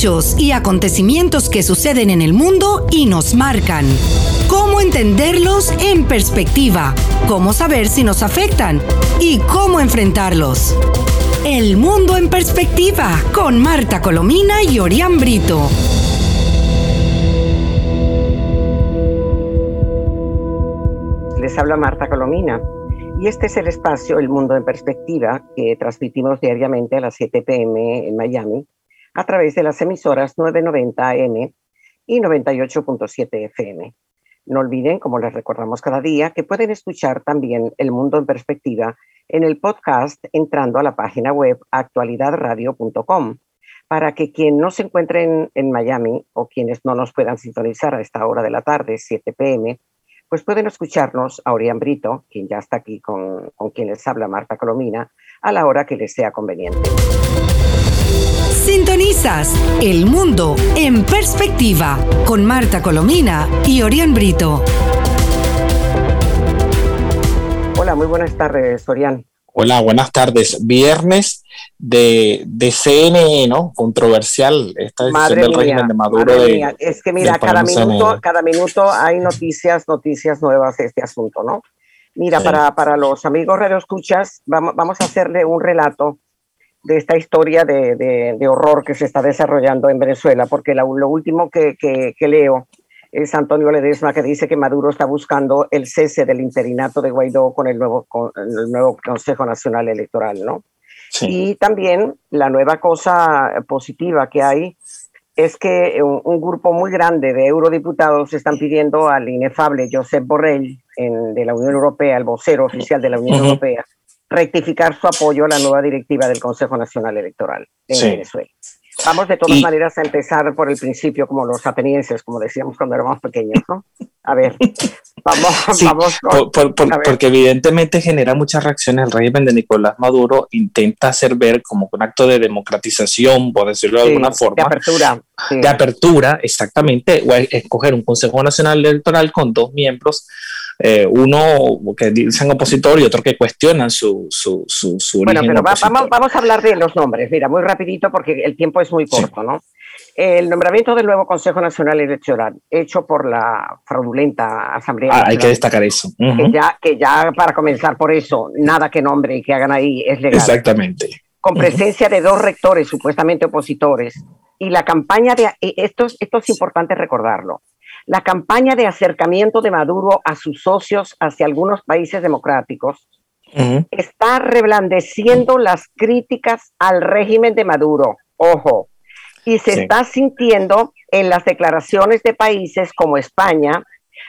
hechos y acontecimientos que suceden en el mundo y nos marcan. Cómo entenderlos en perspectiva, cómo saber si nos afectan y cómo enfrentarlos. El mundo en perspectiva con Marta Colomina y Orián Brito. Les habla Marta Colomina y este es el espacio El Mundo en Perspectiva que transmitimos diariamente a las 7 pm en Miami a través de las emisoras 990 AM y 98.7 FM. No olviden, como les recordamos cada día, que pueden escuchar también El Mundo en Perspectiva en el podcast entrando a la página web actualidadradio.com para que quien no se encuentre en, Miami o quienes no nos puedan sintonizar a esta hora de la tarde, 7 pm, pues pueden escucharnos a Orián Brito, quien ya está aquí con, con quien les habla Marta Colomina, a la hora que les sea conveniente. Sintonizas El Mundo en Perspectiva con Marta Colomina y Orián Brito. Hola, muy buenas tardes, Orián. Hola, buenas tardes. Viernes de, de CNN, ¿no? Controversial esta decisión del régimen de Maduro. es que mira, cada minuto, cada minuto hay noticias, noticias nuevas de este asunto, ¿no? Mira, para, para los amigos radioescuchas, vamos, vamos a hacerle un relato de esta historia de, de, horror que se está desarrollando en Venezuela, porque lo último que, que, leo es Antonio Ledesma que dice que Maduro está buscando el cese del interinato de Guaidó con el nuevo, con el nuevo Consejo Nacional Electoral, ¿no? Y también la nueva cosa positiva que hay es que un, grupo muy grande de eurodiputados están pidiendo al inefable Josep Borrell en, de la Unión Europea, el vocero oficial de la Unión Europea, rectificar su apoyo a la nueva directiva del Consejo Nacional Electoral en Venezuela. Vamos de todas maneras a empezar por el principio, como los atenienses, como decíamos cuando éramos pequeños, ¿no? A ver, vamos, vamos. Porque evidentemente genera muchas reacciones. El régimen de Nicolás Maduro intenta hacer ver como un acto de democratización, por decirlo de alguna forma. De apertura. De apertura, exactamente. O escoger un Consejo Nacional Electoral con dos miembros eh, uno que dicen opositor y otro que cuestionan su, su, su, Bueno, pero vamos, vamos a hablar de los nombres, mira, muy rapidito porque el tiempo es muy corto, ¿no? El nombramiento del nuevo Consejo Nacional Electoral, hecho por la fraudulenta Asamblea. Ah, hay que destacar eso. que, ya, que ya para comenzar por eso, nada que nombre y que hagan ahí es legal. Exactamente. Con presencia de dos rectores supuestamente opositores. Y la campaña de. Esto, esto es importante recordarlo la campaña de acercamiento de Maduro a sus socios hacia algunos países democráticos está reblandeciendo las críticas al régimen de Maduro. Ojo, y se está sintiendo en las declaraciones de países como España,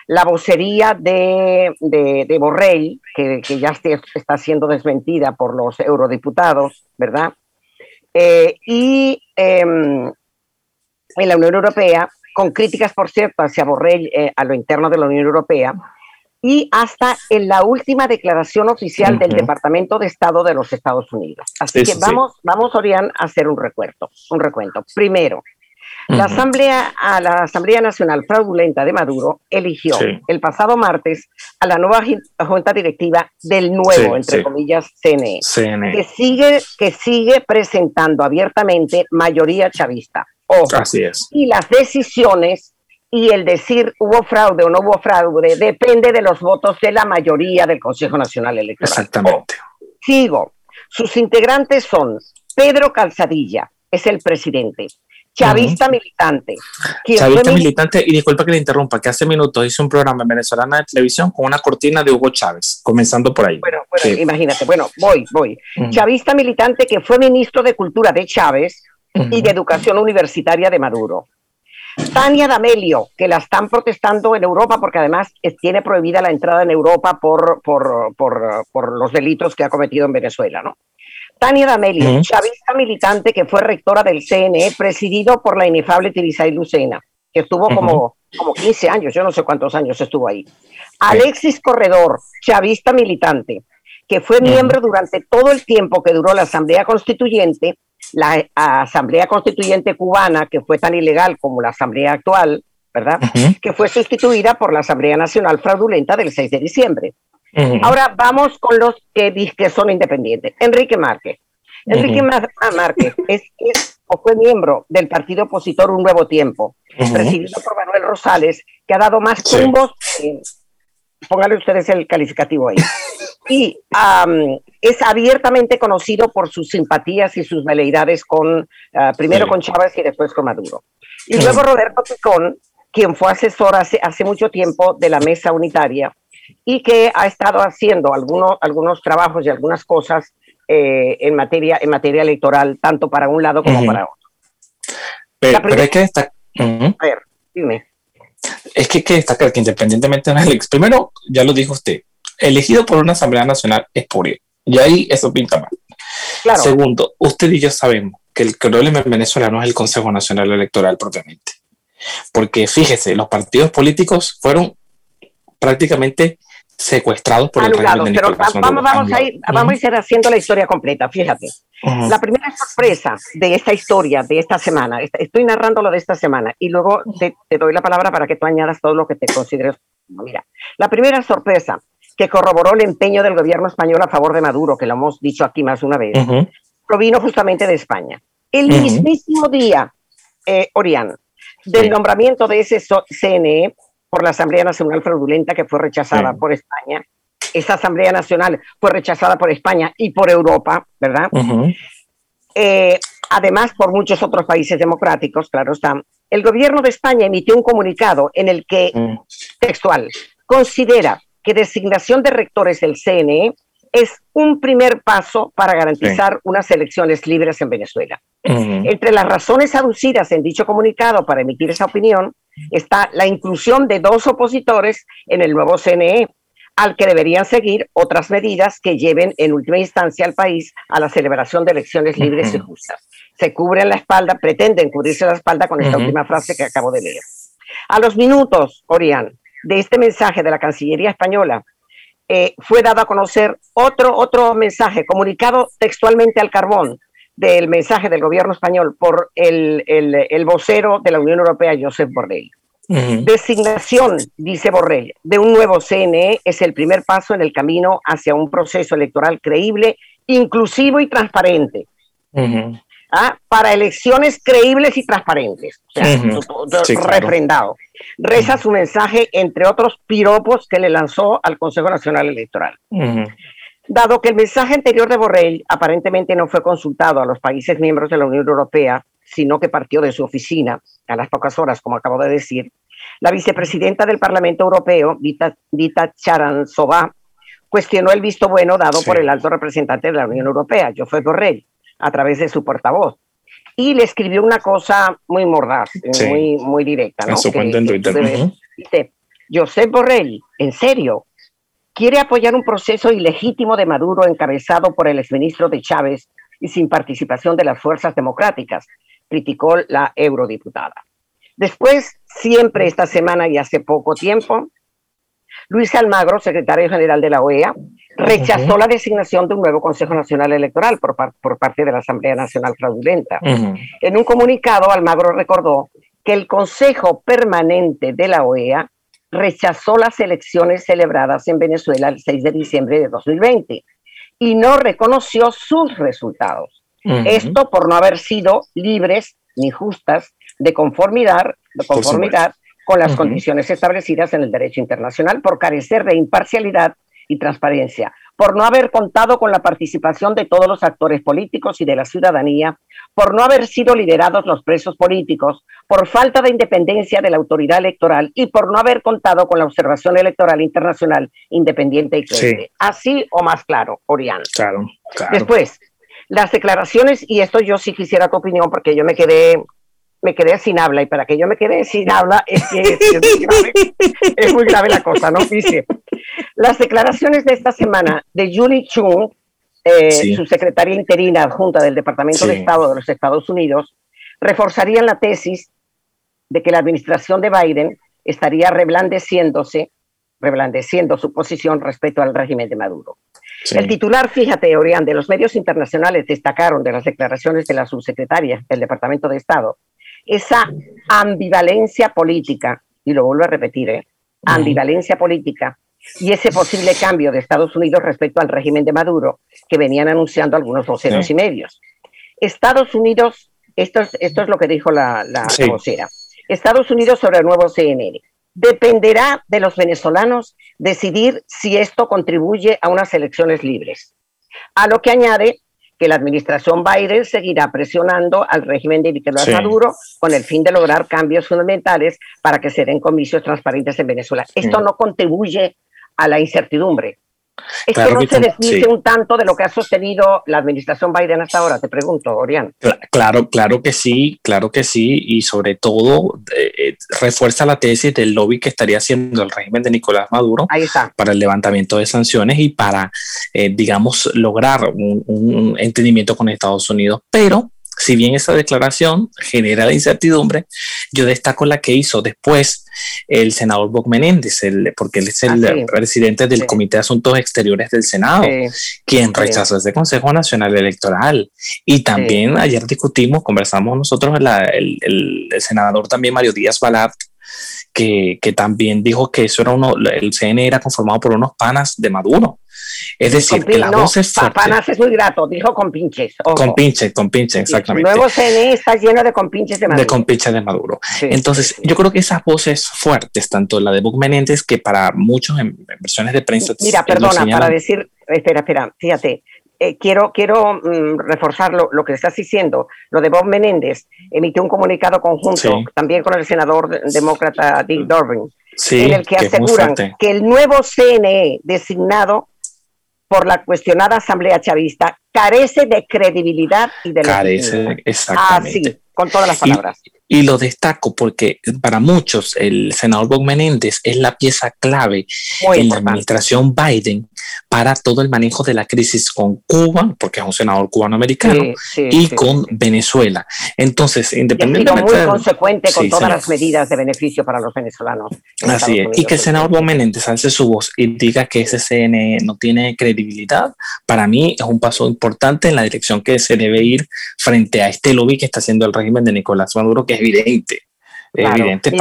la vocería de, de, Borrell, que, ya está siendo desmentida por los eurodiputados, ¿verdad? Eh, y em, en la Unión Europea con críticas, por cierto, hacia Borrell eh, a lo interno de la Unión Europea, y hasta en la última declaración oficial del Departamento de Estado de los Estados Unidos. Así que vamos, vamos, Orián, a hacer un recuento. Un recuento. Primero, la, Asamblea, a la Asamblea Nacional Fraudulenta de Maduro eligió el pasado martes a la nueva junta directiva del nuevo, entre comillas, CNE, CNE, Que, sigue, que sigue presentando abiertamente mayoría chavista. Así es. Y las decisiones y el decir hubo fraude o no hubo fraude depende de los votos de la mayoría del Consejo Nacional Electoral. Exactamente. sigo. Sus integrantes son Pedro Calzadilla, es el presidente. Chavista militante. Chavista militante, y disculpa que le interrumpa, que hace minutos hizo un programa en venezolana de televisión con una cortina de Hugo Chávez, comenzando por ahí. Bueno, bueno imagínate, bueno, voy, voy. Chavista militante que fue ministro de Cultura de Chávez, y de Educación Universitaria de Maduro. Tania D'Amelio, que la están protestando en Europa porque además tiene prohibida la entrada en Europa por, por, por, por los delitos que ha cometido en Venezuela, ¿no? Tania D'Amelio, chavista militante que fue rectora del CNE, presidido por la inefable Tirisay Lucena, que estuvo como, como 15 años, yo no sé cuántos años estuvo ahí. Alexis Corredor, chavista militante, que fue miembro durante todo el tiempo que duró la Asamblea Constituyente la Asamblea Constituyente cubana, que fue tan ilegal como la Asamblea actual, ¿verdad? Que fue sustituida por la Asamblea Nacional Fraudulenta del 6 de diciembre. Ahora vamos con los que, que son independientes. Enrique Márquez. Enrique Márquez es, o fue miembro del partido opositor Un Nuevo Tiempo, presidido por Manuel Rosales, que ha dado más tumbos, pónganle ustedes el calificativo ahí, y es abiertamente conocido por sus simpatías y sus veleidades con, ah, primero con Chávez y después con Maduro. Y luego Roberto Picón, quien fue asesor hace, hace mucho tiempo de la mesa unitaria y que ha estado haciendo algunos, algunos trabajos y algunas cosas eh, en, materia, en materia electoral, tanto para un lado como para otro. Pero, hay que destacar. A ver, dime. Es que hay que destacar que independientemente de la elección, primero, ya lo dijo usted, elegido por una Asamblea Nacional es por él. Y ahí eso pinta mal. Claro. Segundo, usted y yo sabemos que el problema en Venezuela no es el Consejo Nacional Electoral propiamente. Porque fíjese, los partidos políticos fueron prácticamente secuestrados por el régimen pero vamos, vamos, a ir, vamos a ir haciendo la historia completa, fíjate. La primera sorpresa de esta historia, de esta semana, estoy narrando lo de esta semana y luego te, doy la palabra para que tú añadas todo lo que te consideres. Mira, la primera sorpresa que corroboró el empeño del gobierno español a favor de Maduro, que lo hemos dicho aquí más una vez, provino justamente de España. El mismísimo día, eh, Orián, del nombramiento de ese CNE, por la Asamblea Nacional Fraudulenta que fue rechazada por España. Esa Asamblea Nacional fue rechazada por España y por Europa, ¿verdad? Eh, además, por muchos otros países democráticos, claro está. El gobierno de España emitió un comunicado en el que, mm. textual, considera que designación de rectores del CNE es un primer paso para garantizar unas elecciones libres en Venezuela. Entre las razones aducidas en dicho comunicado para emitir esa opinión está la inclusión de dos opositores en el nuevo CNE, al que deberían seguir otras medidas que lleven en última instancia al país a la celebración de elecciones libres y justas. Se cubren la espalda, pretenden cubrirse la espalda con esta última frase que acabo de leer. A los minutos, Orián, de este mensaje de la Cancillería española, eh, fue dado a conocer otro, otro mensaje comunicado textualmente al carbón del mensaje del gobierno español por el, el, vocero de la Unión Europea, Josep Borrell. Designación, dice Borrell, de un nuevo CNE es el primer paso en el camino hacia un proceso electoral creíble, inclusivo y transparente. ¿Ah? Para elecciones creíbles y transparentes. refrendado. Reza su mensaje, entre otros piropos que le lanzó al Consejo Nacional Electoral. Dado que el mensaje anterior de Borrell aparentemente no fue consultado a los países miembros de la Unión Europea, sino que partió de su oficina a las pocas horas, como acabo de decir, la vicepresidenta del Parlamento Europeo, Vita, Vita Charanzová, cuestionó el visto bueno dado por el alto representante de la Unión Europea, José Borrell, a través de su portavoz. Y le escribió una cosa muy mordaz, muy, muy directa. ¿no? Dice, Josep Borrell, ¿en serio? quiere apoyar un proceso ilegítimo de Maduro encabezado por el exministro de Chávez y sin participación de las fuerzas democráticas, criticó la eurodiputada. Después, siempre esta semana y hace poco tiempo, Luis Almagro, secretario general de la OEA, rechazó la designación de un nuevo Consejo Nacional Electoral por, parte de la Asamblea Nacional Fraudulenta. En un comunicado, Almagro recordó que el Consejo Permanente de la OEA rechazó las elecciones celebradas en Venezuela el 6 de diciembre de 2020 y no reconoció sus resultados. Esto por no haber sido libres ni justas de conformidad, de conformidad con las condiciones establecidas en el derecho internacional, por carecer de imparcialidad y transparencia, por no haber contado con la participación de todos los actores políticos y de la ciudadanía, por no haber sido liderados los presos políticos, por falta de independencia de la autoridad electoral y por no haber contado con la observación electoral internacional independiente y creíble. Así o más claro, Orián. Claro, Después, las declaraciones, y esto yo sí quisiera tu opinión porque yo me quedé me quedé sin habla y para que yo me quede sin habla es que es, muy grave la cosa, ¿no? Dice, las declaraciones de esta semana de Julie Chung, eh, su secretaria interina adjunta del Departamento de Estado de los Estados Unidos, reforzarían la tesis de que la administración de Biden estaría reblandeciéndose, reblandeciendo su posición respecto al régimen de Maduro. El titular, fíjate, Orián, de los medios internacionales destacaron de las declaraciones de la subsecretaria del Departamento de Estado esa ambivalencia política, y lo vuelvo a repetir, ¿eh? ambivalencia política y ese posible cambio de Estados Unidos respecto al régimen de Maduro que venían anunciando algunos voceros y medios. Estados Unidos esto es, esto es lo que dijo la, la, vocera. Estados Unidos sobre el nuevo CNN. Dependerá de los venezolanos decidir si esto contribuye a unas elecciones libres. A lo que añade que la administración Biden seguirá presionando al régimen de Nicolás Maduro con el fin de lograr cambios fundamentales para que se den comicios transparentes en Venezuela. Esto no contribuye a la incertidumbre. Es que no se desdice un tanto de lo que ha sostenido la administración Biden hasta ahora, te pregunto, Orián. Claro, claro que sí, claro que sí, y sobre todo eh, eh, refuerza la tesis del lobby que estaría haciendo el régimen de Nicolás Maduro para el levantamiento de sanciones y para, eh, digamos, lograr un, un entendimiento con Estados Unidos. Pero si bien esa declaración genera la incertidumbre, yo destaco la que hizo después el senador Bob Menéndez, el, porque él es el presidente del Comité de Asuntos Exteriores del Senado, quien rechazó ese Consejo Nacional Electoral. Y también ayer discutimos, conversamos nosotros, el, el, senador también Mario Díaz Balart, que, que, también dijo que eso era uno, el CNE era conformado por unos panas de Maduro. Es decir, que la voz es fuerte. Panas es muy grato, dijo con pinches. Con pinches, con pinches, exactamente. El nuevo CNE está lleno de compinches de Maduro. De compinches de Maduro. Entonces, yo creo que esas voces fuertes, tanto la de Buc Menéndez, que para muchos en, versiones de prensa. Mira, perdona, para decir, espera, espera, fíjate, eh, quiero, quiero mm, reforzar lo, que estás diciendo. Lo de Bob Menéndez emitió un comunicado conjunto también con el senador demócrata Dick Durbin, en el que, aseguran que el nuevo CNE designado por la cuestionada Asamblea Chavista carece de credibilidad y de Carece, exactamente. Así, con todas las palabras. Y lo destaco porque para muchos el senador Bob Menéndez es la pieza clave en la administración Biden para todo el manejo de la crisis con Cuba, porque es un senador cubano-americano, y con Venezuela. Entonces, independientemente... Muy consecuente con todas las medidas de beneficio para los venezolanos. Así es. Y que el senador Bob Menéndez alce su voz y diga que ese CNE no tiene credibilidad, para mí es un paso importante en la dirección que se debe ir frente a este lobby que está haciendo el régimen de Nicolás Maduro, que es evidente. Evidente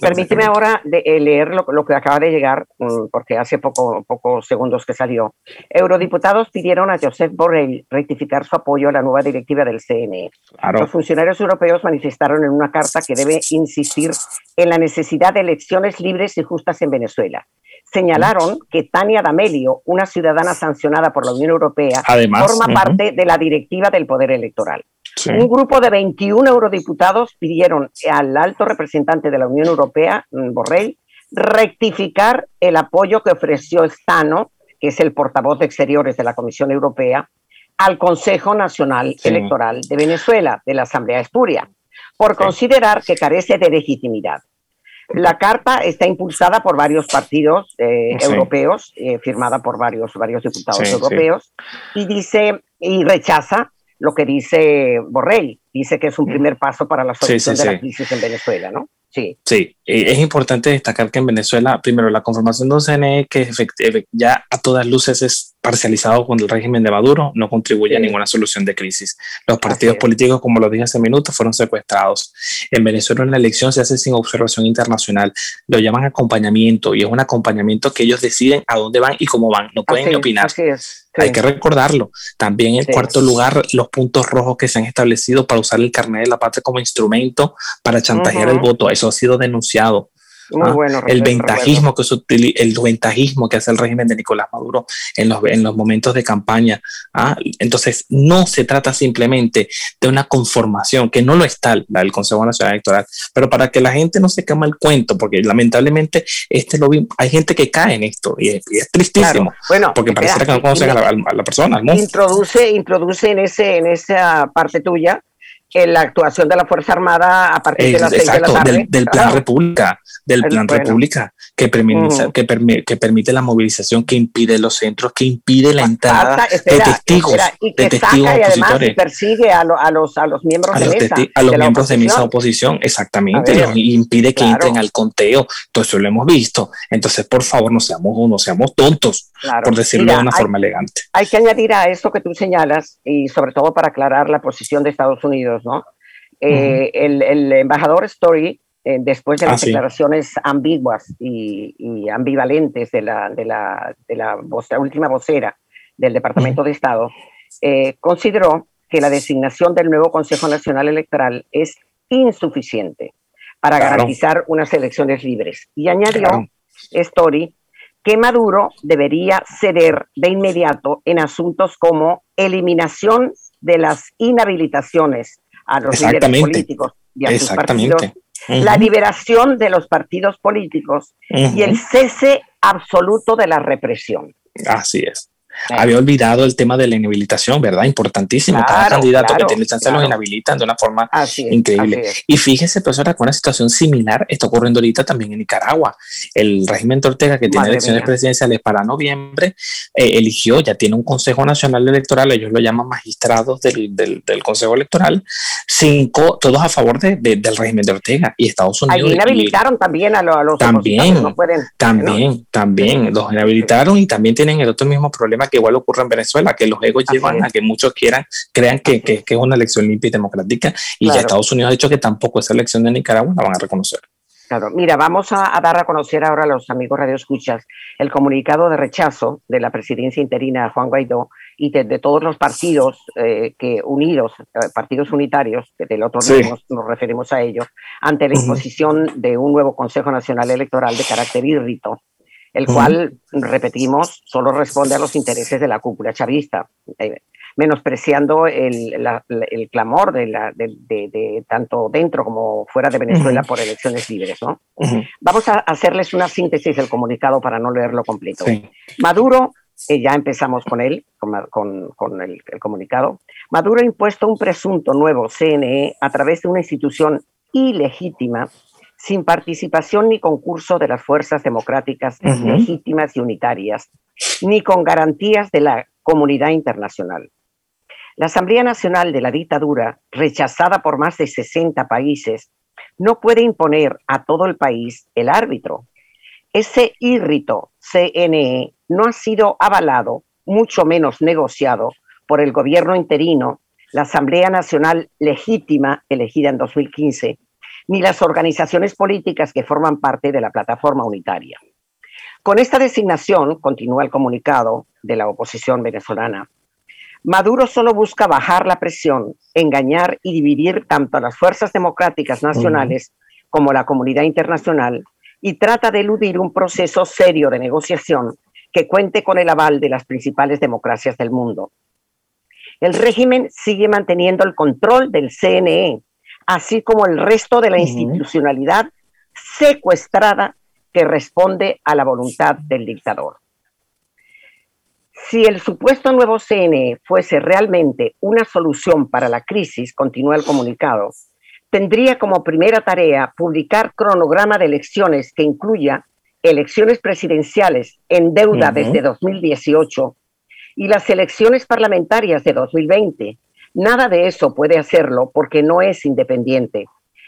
permíteme ahora de, eh, leer lo, que acaba de llegar, mm, porque hace poco, pocos segundos que salió. Eurodiputados pidieron a Josep Borrell rectificar su apoyo a la nueva directiva del CNE. Los funcionarios europeos manifestaron en una carta que debe insistir en la necesidad de elecciones libres y justas en Venezuela señalaron que Tania D'Amelio, una ciudadana sancionada por la Unión Europea, forma parte de la directiva del poder electoral. Un grupo de 21 eurodiputados pidieron al alto representante de la Unión Europea, mm, Borrell, rectificar el apoyo que ofreció Stano, que es el portavoz de Exteriores de la Comisión Europea, al Consejo Nacional Electoral de Venezuela, de la Asamblea Espuria, por considerar que carece de legitimidad. La carta está impulsada por varios partidos eh, europeos, eh, firmada por varios, varios diputados europeos, y dice y rechaza lo que dice Borrell. Dice que es un primer paso para la solución de la crisis en Venezuela, ¿no? Sí. Sí, es importante destacar que en Venezuela, primero, la conformación de un CNE que ya a todas luces es parcializado con el régimen de Maduro, no contribuye a ninguna solución de crisis. Los partidos políticos, como lo dije hace minutos, fueron secuestrados. En Venezuela una elección se hace sin observación internacional, lo llaman acompañamiento y es un acompañamiento que ellos deciden a dónde van y cómo van, no pueden ni opinar. Hay que recordarlo. También en cuarto lugar, los puntos rojos que se han establecido para usar el carnet de la patria como instrumento para chantajear el voto. Eso ha sido denunciado. ¿Ah? el ventajismo que el ventajismo que hace el régimen de Nicolás Maduro en los, en los momentos de campaña. ¿ah? Entonces, no se trata simplemente de una conformación, que no lo está la del Consejo Nacional Electoral, pero para que la gente no se cama el cuento, porque lamentablemente este lobby, hay gente que cae en esto y es, tristísimo. Bueno, porque parece que no conocen a la, persona. Introduce, introduce en, ese, en esa parte tuya la actuación de la Fuerza Armada a partir de las seis de la tarde. Del, Plan República, del Plan República, que permite, que, que, permite la movilización, que impide los centros, que impide la entrada de testigos, y que de testigos saca y además persigue a, a, los, a los miembros de mesa. A los miembros de mesa oposición, exactamente, y impide que entren al conteo. Todo eso lo hemos visto. Entonces, por favor, no seamos, no seamos tontos, por decirlo de una forma elegante. Hay que añadir a eso que tú señalas, y sobre todo para aclarar la posición de Estados Unidos, ¿no? Eh, el, embajador Story, eh, después de las ah, declaraciones ambiguas y, ambivalentes de la, de la, de la, última vocera del Departamento de Estado, eh, consideró que la designación del nuevo Consejo Nacional Electoral es insuficiente para garantizar unas elecciones libres. Y añadió Story que Maduro debería ceder de inmediato en asuntos como eliminación de las inhabilitaciones a los líderes políticos y a sus partidos, la liberación de los partidos políticos y el cese absoluto de la represión. Así es. Había olvidado el tema de la inhabilitación, ¿verdad? Importantísimo. Cada candidato que tiene chance lo inhabilitan de una forma increíble. Y fíjese, profesora, con una situación similar está ocurriendo ahorita también en Nicaragua. El régimen de Ortega, que tiene elecciones presidenciales para noviembre, eh, eligió, ya tiene un Consejo Nacional Electoral, ellos lo llaman magistrados del, del, Consejo Electoral, cinco, todos a favor de, del régimen de Ortega y Estados Unidos. Ahí inhabilitaron también a, los, también, también, también, los inhabilitaron y también tienen el otro mismo problema que igual ocurre en Venezuela, que los egos llevan a que muchos quieran, crean que, que, es una elección limpia y democrática, y ya Estados Unidos ha dicho que tampoco esa elección de Nicaragua la van a reconocer. Claro, mira, vamos a, dar a conocer ahora a los amigos Radio Escuchas el comunicado de rechazo de la presidencia interina de Juan Guaidó y de, todos los partidos eh, que unidos, eh, partidos unitarios, que del otro día nos, referimos a ellos, ante la imposición de un nuevo Consejo Nacional Electoral de carácter hírrito el cual, repetimos, solo responde a los intereses de la cúpula chavista, eh, menospreciando el, clamor de, la, de, tanto dentro como fuera de Venezuela por elecciones libres. ¿no? Vamos a hacerles una síntesis del comunicado para no leerlo completo. Maduro, eh, ya empezamos con él, con, con el, el comunicado, Maduro ha impuesto un presunto nuevo CNE a través de una institución ilegítima sin participación ni concurso de las fuerzas democráticas legítimas y unitarias, ni con garantías de la comunidad internacional. La Asamblea Nacional de la dictadura, rechazada por más de 60 países, no puede imponer a todo el país el árbitro. Ese írrito CNE no ha sido avalado, mucho menos negociado, por el gobierno interino, la Asamblea Nacional legítima elegida en 2015 ni las organizaciones políticas que forman parte de la plataforma unitaria. Con esta designación, continúa el comunicado de la oposición venezolana, Maduro solo busca bajar la presión, engañar y dividir tanto a las fuerzas democráticas nacionales como a la comunidad internacional y trata de eludir un proceso serio de negociación que cuente con el aval de las principales democracias del mundo. El régimen sigue manteniendo el control del CNE, así como el resto de la institucionalidad secuestrada que responde a la voluntad del dictador. Si el supuesto nuevo CNE fuese realmente una solución para la crisis, continúa el comunicado, tendría como primera tarea publicar cronograma de elecciones que incluya elecciones presidenciales en deuda desde 2018 y las elecciones parlamentarias de 2020, Nada de eso puede hacerlo porque no es independiente.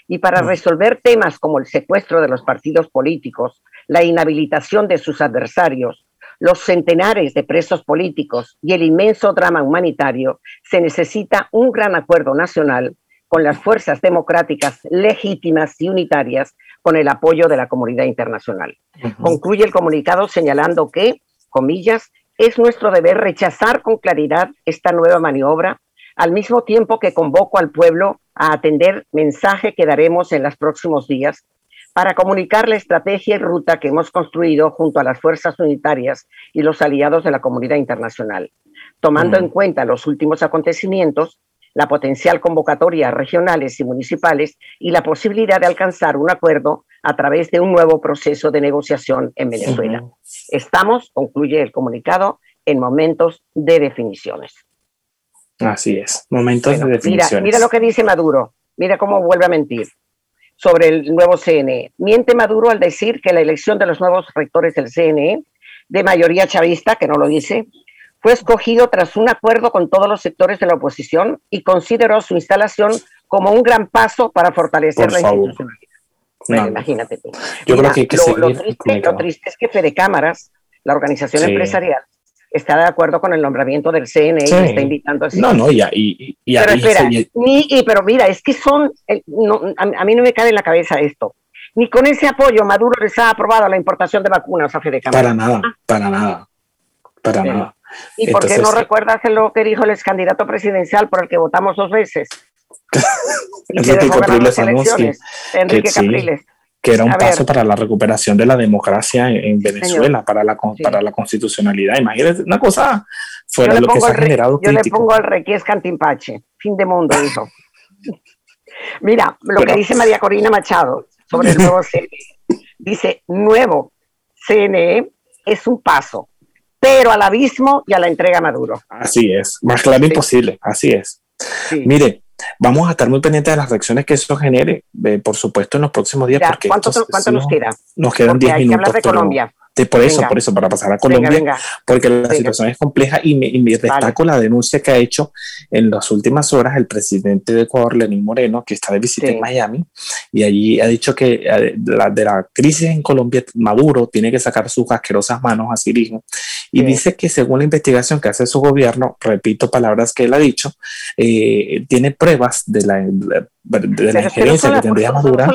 Y para mm. resolver temas como el secuestro de los partidos políticos, la inhabilitación de sus adversarios, los centenares de presos políticos y el inmenso drama humanitario, se necesita un gran acuerdo nacional con las fuerzas democráticas legítimas y unitarias con el apoyo de la comunidad internacional. Concluye el comunicado señalando que, comillas, es nuestro deber rechazar con claridad esta nueva maniobra al mismo tiempo que convoco al pueblo a atender mensaje que daremos en los próximos días para comunicar la estrategia y ruta que hemos construido junto a las fuerzas unitarias y los aliados de la comunidad internacional, tomando en cuenta los últimos acontecimientos, la potencial convocatoria regionales y municipales y la posibilidad de alcanzar un acuerdo a través de un nuevo proceso de negociación en Venezuela. Estamos, concluye el comunicado, en momentos de definiciones. Así es, momentos de definición. Mira, lo que dice Maduro, mira cómo vuelve a mentir sobre el nuevo CNE. Miente Maduro al decir que la elección de los nuevos rectores del CNE, de mayoría chavista, que no lo dice, fue escogido tras un acuerdo con todos los sectores de la oposición y consideró su instalación como un gran paso para fortalecer la institucionalidad. imagínate tú. Yo creo que, lo, triste, lo, triste, es que Fede Cámaras, la organización empresarial, está de acuerdo con el nombramiento del CNE y está invitando al No, no, ya, y, y, pero, espera, pero mira, es que son, a, mí no me cae en la cabeza esto. Ni con ese apoyo Maduro les ha aprobado la importación de vacunas a Fede Para nada, para nada, para nada. ¿Y por qué no recuerdas lo que dijo el ex candidato presidencial por el que votamos dos veces? Enrique Capriles Enrique Capriles. Que era un paso para la recuperación de la democracia en, Venezuela, para la, para la constitucionalidad. Imagínate, una cosa fuera de lo que se ha generado. Yo le pongo al Requies Cantimpache, fin de mundo, dijo. Mira, lo que dice María Corina Machado sobre el nuevo CNE. Dice, nuevo CNE es un paso, pero al abismo y a la entrega Maduro. Así es, más claro imposible, así es. Mire, vamos a estar muy pendientes de las reacciones que eso genere, eh, por supuesto, en los próximos días. porque ¿Cuánto, nos queda? Nos quedan 10 minutos. de Colombia por eso, por eso, para pasar a Colombia, porque la situación es compleja y me, destaco la denuncia que ha hecho en las últimas horas el presidente de Ecuador, Lenín Moreno, que está de visita en Miami, y allí ha dicho que eh, de la crisis en Colombia, Maduro tiene que sacar sus asquerosas manos a sí mismo, y dice que según la investigación que hace su gobierno, repito palabras que él ha dicho, eh, tiene pruebas de la, de la injerencia que tendría Maduro,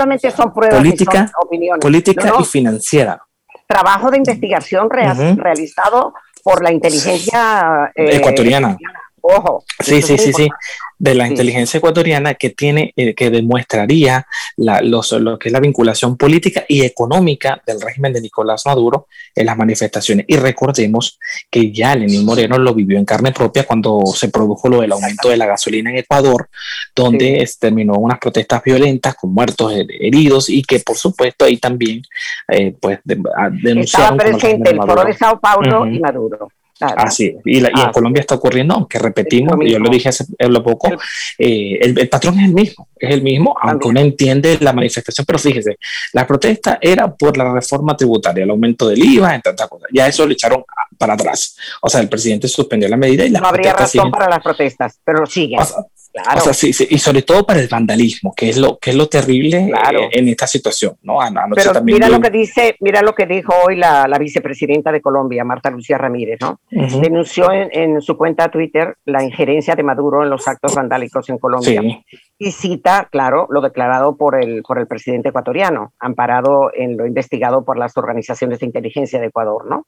política, política y financiera trabajo de investigación realizado por la inteligencia eh, ecuatoriana. Ojo. Sí, sí, sí, sí de la inteligencia ecuatoriana que tiene, eh, que demostraría la, los, lo que es la vinculación política y económica del régimen de Nicolás Maduro en las manifestaciones. Y recordemos que ya Lenín Moreno lo vivió en carne propia cuando se produjo lo del aumento de la gasolina en Ecuador, donde terminó unas protestas violentas con muertos, heridos y que por supuesto ahí también eh, pues denunciaron. Estaba presente el foro de Sao Paulo y Maduro. Así, y, y en ah, Colombia está ocurriendo, aunque repetimos, yo lo dije hace poco, eh, el, patrón es el mismo, es el mismo, aunque uno entiende la manifestación, pero fíjese, la protesta era por la reforma tributaria, el aumento del IVA, entre otras cosas, ya eso lo echaron para atrás, o sea, el presidente suspendió la medida y la No habría razón para las protestas, pero sigue. Claro. sí, y sobre todo para el vandalismo, que es lo que es lo terrible eh, en esta situación, ¿no? Pero mira lo que dice, mira lo que dijo hoy la, vicepresidenta de Colombia, Marta Lucía Ramírez, ¿no? Denunció en, su cuenta Twitter la injerencia de Maduro en los actos vandálicos en Colombia. Y cita, claro, lo declarado por el, por el presidente ecuatoriano, amparado en lo investigado por las organizaciones de inteligencia de Ecuador, ¿no?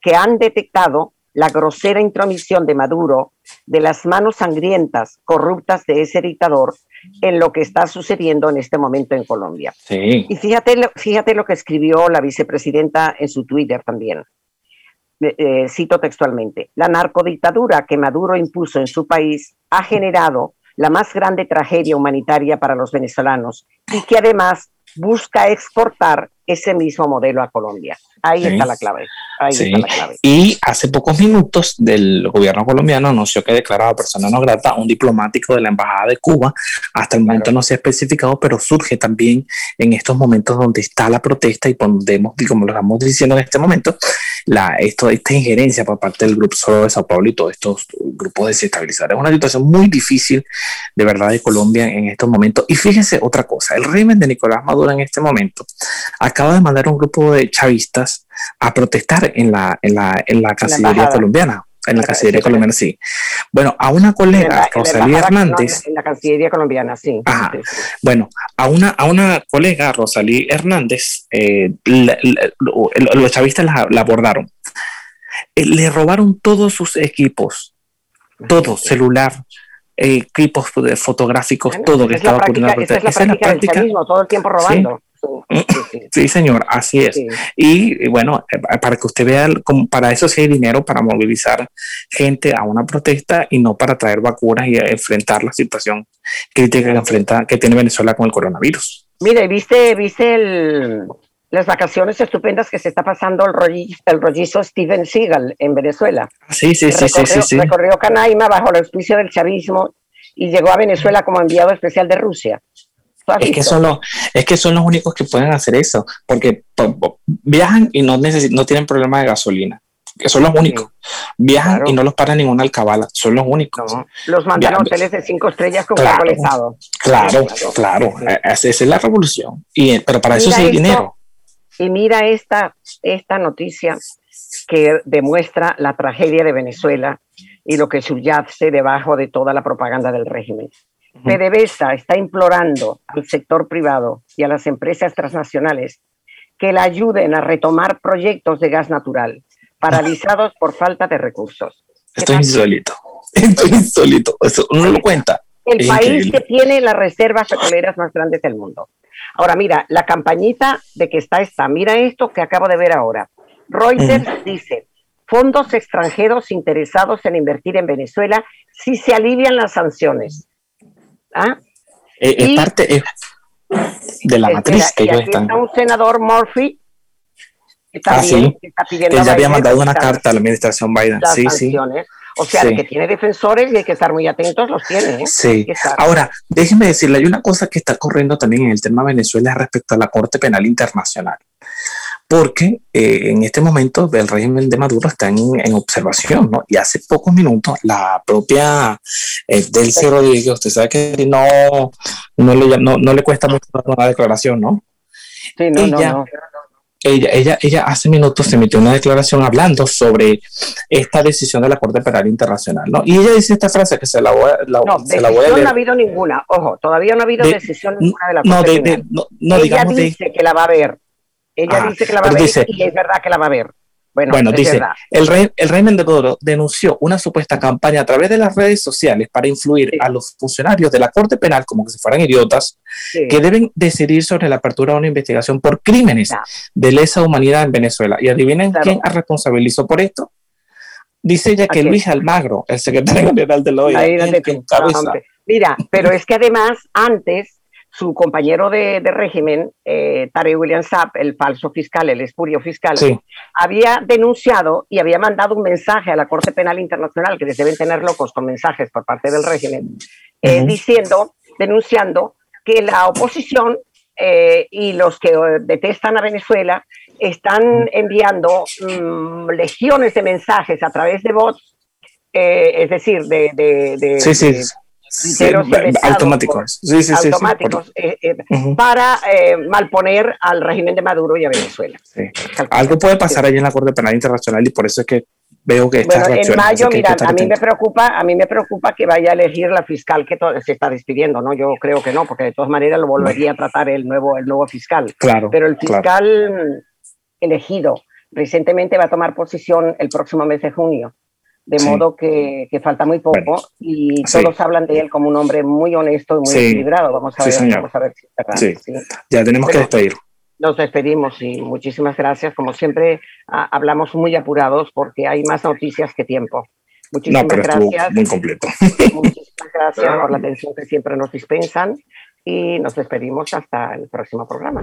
Que han detectado la grosera intromisión de Maduro, de las manos sangrientas, corruptas de ese dictador en lo que está sucediendo en este momento en Colombia. Y fíjate, fíjate lo que escribió la vicepresidenta en su Twitter también. Eh, eh, cito textualmente, la narcodictadura que Maduro impuso en su país ha generado la más grande tragedia humanitaria para los venezolanos y que además busca exportar ese mismo modelo a Colombia. Ahí está la clave. Y hace pocos minutos del gobierno colombiano anunció que declaraba persona no grata un diplomático de la Embajada de Cuba. Hasta el momento no se ha especificado, pero surge también en estos momentos donde está la protesta y podemos, como lo estamos diciendo en este momento, la, esto, esta injerencia por parte del Grupo Solo de Sao Paulo y todos estos grupos desestabilizadores. Es una situación muy difícil, de verdad, de Colombia en estos momentos. Y fíjense otra cosa, el régimen de Nicolás Maduro en este momento acaba de mandar un grupo de chavistas a protestar en la, en la, en la Cancillería colombiana. En la Cancillería colombiana, sí. Bueno, a una colega, Rosalía Hernández. En la Cancillería colombiana, sí. Bueno, a una, a una colega, Rosalía Hernández, eh, los chavistas la, abordaron. Eh, le robaron todos sus equipos, todo, celular, equipos fotográficos, todo que estaba ocurriendo. Esa es la práctica, todo el tiempo robando. Sí, señor, así es. Y, bueno, eh, para que usted vea, para eso sí hay dinero para movilizar gente a una protesta y no para traer vacunas y enfrentar la situación crítica que, enfrenta, que tiene Venezuela con el coronavirus. Mire, ¿viste, viste las vacaciones estupendas que se está pasando el, rollizo, el rollizo Steven Seagal en Venezuela? Sí, sí, sí, sí, sí, Recorrió Canaima bajo el auspicio del chavismo y llegó a Venezuela como enviado especial de Rusia. Es que, son los, es que son los únicos que pueden hacer eso, porque viajan y no, no tienen problema de gasolina. Que son los únicos. Viajan y no los para ninguna alcabala, son los únicos. Los mandan a hoteles de cinco estrellas con claro, Claro, claro, e, Esa es la revolución. Y, pero para eso sí hay dinero. Y mira esta, esta noticia que demuestra la tragedia de Venezuela y lo que subyace debajo de toda la propaganda del régimen. PDVSA está implorando al sector privado y a las empresas transnacionales que la ayuden a retomar proyectos de gas natural paralizados por falta de recursos. Esto es insólito. Esto es insólito. Eso uno lo cuenta. El país que tiene las reservas petroleras más grandes del mundo. Ahora, mira, la campañita de que está esta. Mira esto que acabo de ver ahora. Reuters dice, fondos extranjeros interesados en invertir en Venezuela si se alivian las sanciones. ¿Ah? Eh, es parte de la matriz que ellos están. Está un senador Murphy que ah, sí. está pidiendo. ya había mandado una carta a la administración Biden. Sí, sí. O sea, que tiene defensores y hay que estar muy atentos, los tiene. ¿eh? Sí. Ahora, déjeme decirle, hay una cosa que está corriendo también en el tema Venezuela respecto a la Corte Penal Internacional. Porque eh, en este momento el régimen de Maduro está en, observación, ¿no? Y hace pocos minutos la propia eh, Delcy Rodríguez, usted sabe que no, no, le, no, le cuesta mucho una declaración, ¿no? Sí, no, no, no ella, ella, ella hace minutos emitió una declaración hablando sobre esta decisión de la Corte Penal Internacional, ¿no? Y ella dice esta frase que se la voy, la, no, se la voy a leer. no ha habido ninguna, ojo, todavía no ha habido decisión ninguna de la Corte no, Penal. no, no, ella dice que la va a ver, ella ah, dice que la va a ver y es verdad que la va a ver. Bueno, dice, el, rey, el régimen de Maduro denunció una supuesta campaña a través de las redes sociales para influir a los funcionarios de la Corte Penal como que si fueran idiotas, que deben decidir sobre la apertura de una investigación por crímenes de lesa humanidad en Venezuela. Y adivinen quién responsabilizó por esto. Dice ella que Luis Almagro, el secretario general de la OEA, Mira, pero es que además antes su compañero de, régimen, eh, Tarek William Saab, el falso fiscal, el espurio fiscal, había denunciado y había mandado un mensaje a la Corte Penal Internacional, que les deben tener locos con mensajes por parte del régimen, eh, diciendo, denunciando que la oposición eh, y los que detestan a Venezuela están enviando mm, legiones de mensajes a través de bots, es decir, de, de, sí, sí automáticos, automáticos eh, eh, para eh, malponer al régimen de Maduro y a Venezuela. Algo puede pasar ahí en la Corte Penal Internacional y por eso es que veo que bueno, en mayo, mira, a mí me preocupa, a mí me preocupa que vaya a elegir la fiscal que se está despidiendo, ¿no? Yo creo que no, porque de todas maneras lo volvería a tratar el nuevo, el nuevo fiscal. Claro. Pero el fiscal elegido recientemente va a tomar posición el próximo mes de junio de modo que, falta muy poco y todos hablan de él como un hombre muy honesto y muy equilibrado. Vamos a, ver, vamos a ver si es verdad. Ya tenemos que despedir. Nos despedimos y muchísimas gracias. Como siempre, hablamos muy apurados porque hay más noticias que tiempo. Muchísimas gracias. Muy completo. Muchísimas gracias por la atención que siempre nos dispensan y nos despedimos hasta el próximo programa.